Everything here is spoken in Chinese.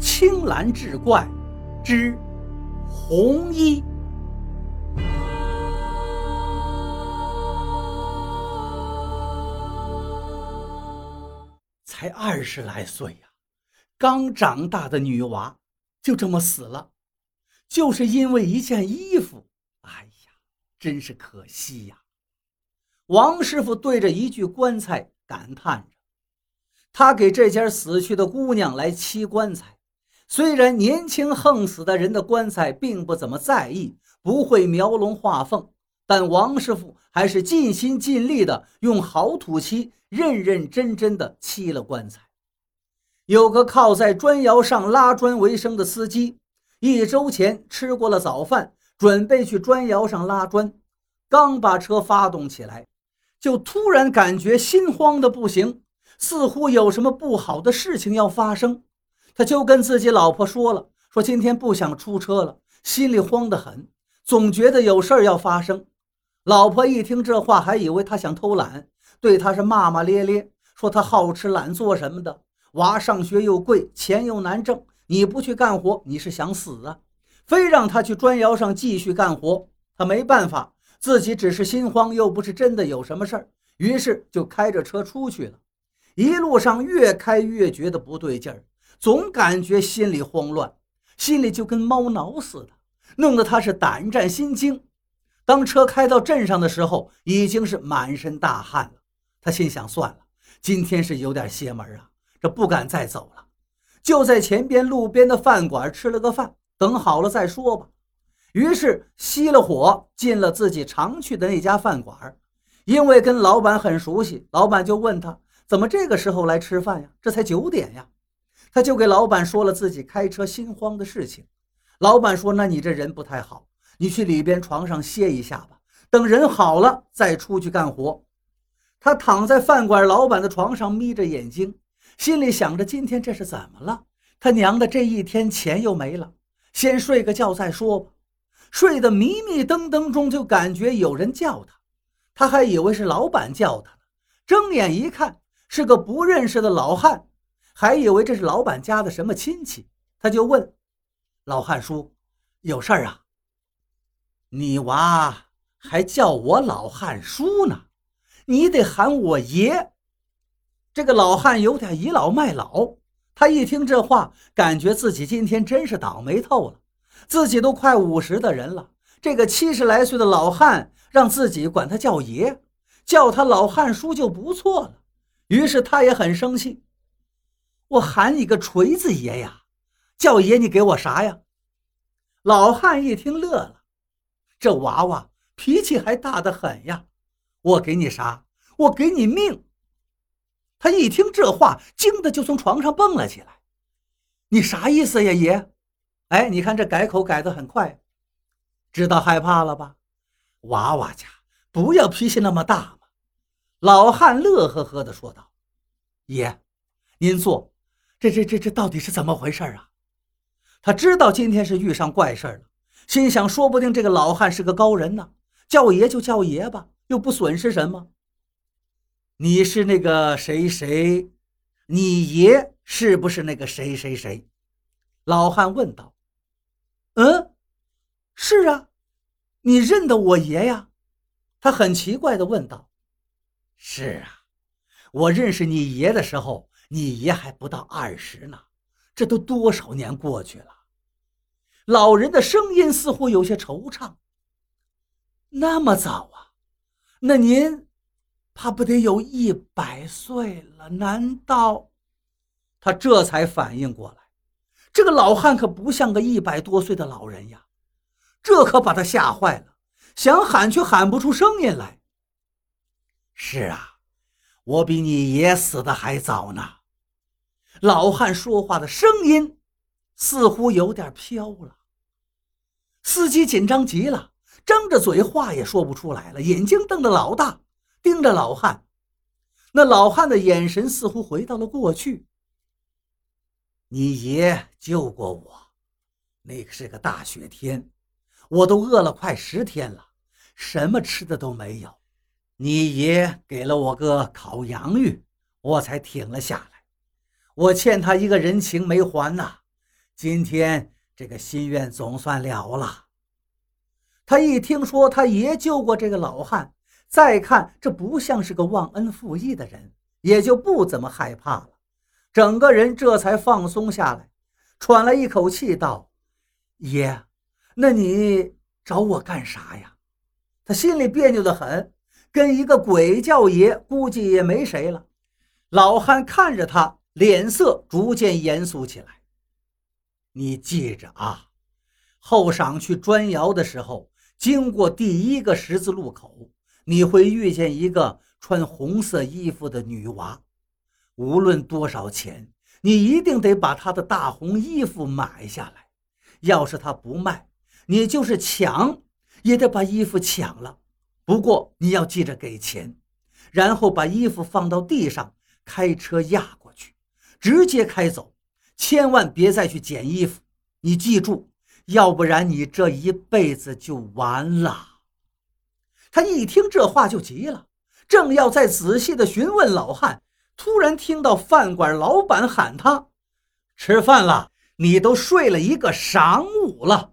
青蓝志怪之红衣。才二十来岁呀，刚长大的女娃就这么死了，就是因为一件衣服。哎呀，真是可惜呀！王师傅对着一具棺材感叹着。他给这家死去的姑娘来漆棺材，虽然年轻横死的人的棺材并不怎么在意，不会描龙画凤，但王师傅还是尽心尽力的用好土漆认认真真的漆了棺材。有个靠在砖窑上拉砖为生的司机，一周前吃过了早饭，准备去砖窑上拉砖，刚把车发动起来，就突然感觉心慌的不行。似乎有什么不好的事情要发生，他就跟自己老婆说了，说今天不想出车了，心里慌得很，总觉得有事儿要发生。老婆一听这话，还以为他想偷懒，对他是骂骂咧咧，说他好吃懒做什么的，娃上学又贵，钱又难挣，你不去干活，你是想死啊？非让他去砖窑上继续干活，他没办法，自己只是心慌，又不是真的有什么事儿，于是就开着车出去了。一路上越开越觉得不对劲儿，总感觉心里慌乱，心里就跟猫挠似的，弄得他是胆战心惊。当车开到镇上的时候，已经是满身大汗了。他心想：算了，今天是有点邪门啊，这不敢再走了。就在前边路边的饭馆吃了个饭，等好了再说吧。于是熄了火，进了自己常去的那家饭馆。因为跟老板很熟悉，老板就问他。怎么这个时候来吃饭呀？这才九点呀！他就给老板说了自己开车心慌的事情。老板说：“那你这人不太好，你去里边床上歇一下吧，等人好了再出去干活。”他躺在饭馆老板的床上，眯着眼睛，心里想着：今天这是怎么了？他娘的，这一天钱又没了，先睡个觉再说吧。睡得迷迷瞪瞪中，就感觉有人叫他，他还以为是老板叫他睁眼一看。是个不认识的老汉，还以为这是老板家的什么亲戚，他就问老汉叔：“有事儿啊？”你娃还叫我老汉叔呢，你得喊我爷。这个老汉有点倚老卖老，他一听这话，感觉自己今天真是倒霉透了。自己都快五十的人了，这个七十来岁的老汉让自己管他叫爷，叫他老汉叔就不错了。于是他也很生气，我喊你个锤子爷呀！叫爷你给我啥呀？老汉一听乐了，这娃娃脾气还大得很呀！我给你啥？我给你命！他一听这话，惊得就从床上蹦了起来。你啥意思呀，爷？哎，你看这改口改得很快，知道害怕了吧？娃娃家不要脾气那么大。老汉乐呵呵地说道：“爷，您坐。这、这、这、这到底是怎么回事啊？”他知道今天是遇上怪事了，心想：说不定这个老汉是个高人呢。叫爷就叫爷吧，又不损失什么。你是那个谁谁？你爷是不是那个谁谁谁？老汉问道。“嗯，是啊，你认得我爷呀？”他很奇怪地问道。是啊，我认识你爷的时候，你爷还不到二十呢。这都多少年过去了？老人的声音似乎有些惆怅。那么早啊？那您怕不得有一百岁了？难道？他这才反应过来，这个老汉可不像个一百多岁的老人呀。这可把他吓坏了，想喊却喊不出声音来。是啊，我比你爷死的还早呢。老汉说话的声音似乎有点飘了。司机紧张极了，张着嘴，话也说不出来了，眼睛瞪得老大，盯着老汉。那老汉的眼神似乎回到了过去。你爷救过我，那个是个大雪天，我都饿了快十天了，什么吃的都没有。你爷给了我个烤洋芋，我才挺了下来。我欠他一个人情没还呐，今天这个心愿总算了了。他一听说他爷救过这个老汉，再看这不像是个忘恩负义的人，也就不怎么害怕了。整个人这才放松下来，喘了一口气道：“爷，那你找我干啥呀？”他心里别扭的很，跟一个鬼叫爷，估计也没谁了。老汉看着他，脸色逐渐严肃起来。你记着啊，后晌去砖窑的时候。经过第一个十字路口，你会遇见一个穿红色衣服的女娃。无论多少钱，你一定得把她的大红衣服买下来。要是她不卖，你就是抢也得把衣服抢了。不过你要记着给钱，然后把衣服放到地上，开车压，直接开走，千万别再去捡衣服。你记住。要不然你这一辈子就完了。他一听这话就急了，正要再仔细的询问老汉，突然听到饭馆老板喊他：“吃饭了，你都睡了一个晌午了。”